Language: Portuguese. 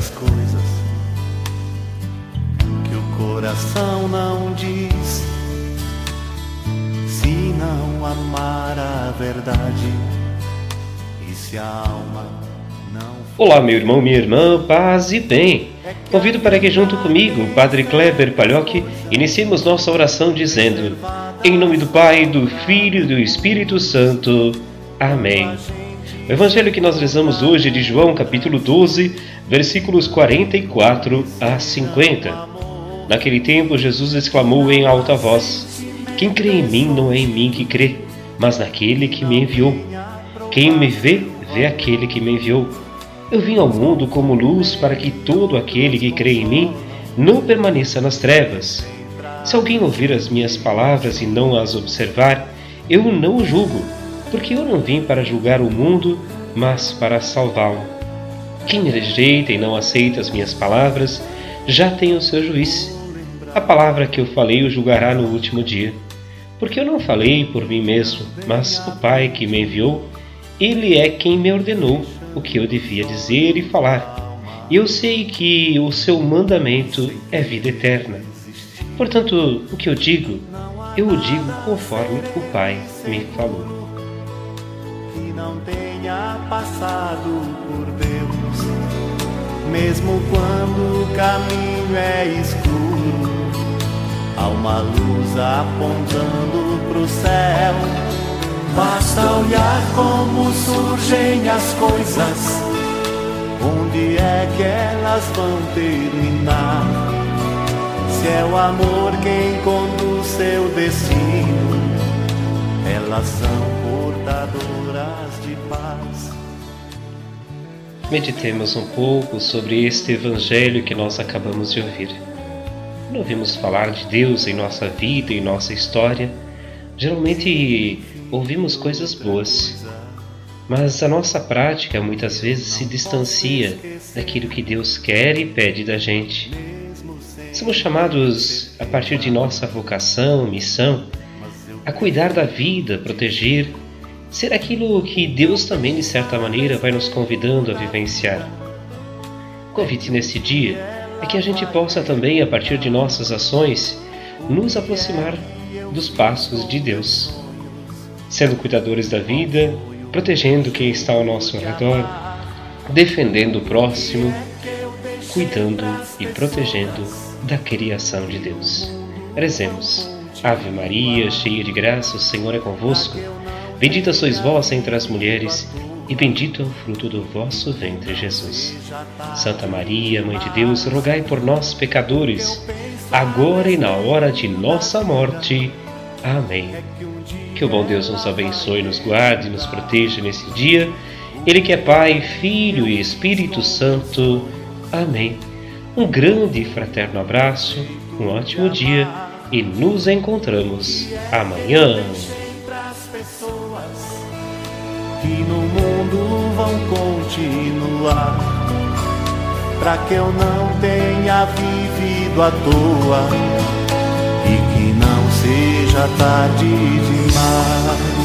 tantas coisas que o coração não diz. Se não amar a verdade e se a alma não. Olá, meu irmão, minha irmã, paz e bem. Convido para que, junto comigo, Padre Kleber Palhoque, iniciemos nossa oração dizendo: Em nome do Pai, do Filho e do Espírito Santo. Amém. O evangelho que nós rezamos hoje é de João, capítulo 12, versículos 44 a 50. Naquele tempo, Jesus exclamou em alta voz: Quem crê em mim não é em mim que crê, mas naquele que me enviou. Quem me vê, vê aquele que me enviou. Eu vim ao mundo como luz para que todo aquele que crê em mim não permaneça nas trevas. Se alguém ouvir as minhas palavras e não as observar, eu não o julgo, porque eu não vim para julgar o mundo, mas para salvá-lo. Quem me rejeita e não aceita as minhas palavras, já tem o seu juiz. A palavra que eu falei o julgará no último dia. Porque eu não falei por mim mesmo, mas o Pai que me enviou, ele é quem me ordenou o que eu devia dizer e falar. E eu sei que o seu mandamento é vida eterna. Portanto, o que eu digo, eu o digo conforme o Pai me falou. Que não tenha passado por Deus, mesmo quando o caminho é escuro, há uma luz apontando pro céu. Basta olhar como surgem as coisas, onde é que elas vão terminar? Se é o amor quem conduz seu destino, elas são portadoras Meditemos um pouco sobre este Evangelho que nós acabamos de ouvir. Quando ouvimos falar de Deus em nossa vida, em nossa história, geralmente ouvimos coisas boas, mas a nossa prática muitas vezes se distancia daquilo que Deus quer e pede da gente. Somos chamados, a partir de nossa vocação, missão, a cuidar da vida, proteger, ser aquilo que Deus também, de certa maneira, vai nos convidando a vivenciar. O convite nesse dia é que a gente possa também, a partir de nossas ações, nos aproximar dos passos de Deus, sendo cuidadores da vida, protegendo quem está ao nosso redor, defendendo o próximo, cuidando e protegendo da criação de Deus. Rezemos. Ave Maria, cheia de graça, o Senhor é convosco. Bendita sois vós entre as mulheres, e bendito é o fruto do vosso ventre, Jesus. Santa Maria, Mãe de Deus, rogai por nós, pecadores, agora e na hora de nossa morte. Amém. Que o bom Deus nos abençoe, nos guarde e nos proteja nesse dia. Ele que é Pai, Filho e Espírito Santo. Amém. Um grande e fraterno abraço, um ótimo dia e nos encontramos amanhã. No mundo vão continuar, pra que eu não tenha vivido à toa e que não seja tarde demais.